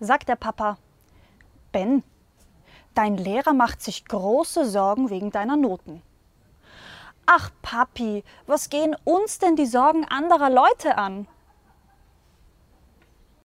sagt der Papa. Ben, dein Lehrer macht sich große Sorgen wegen deiner Noten. Ach Papi, was gehen uns denn die Sorgen anderer Leute an?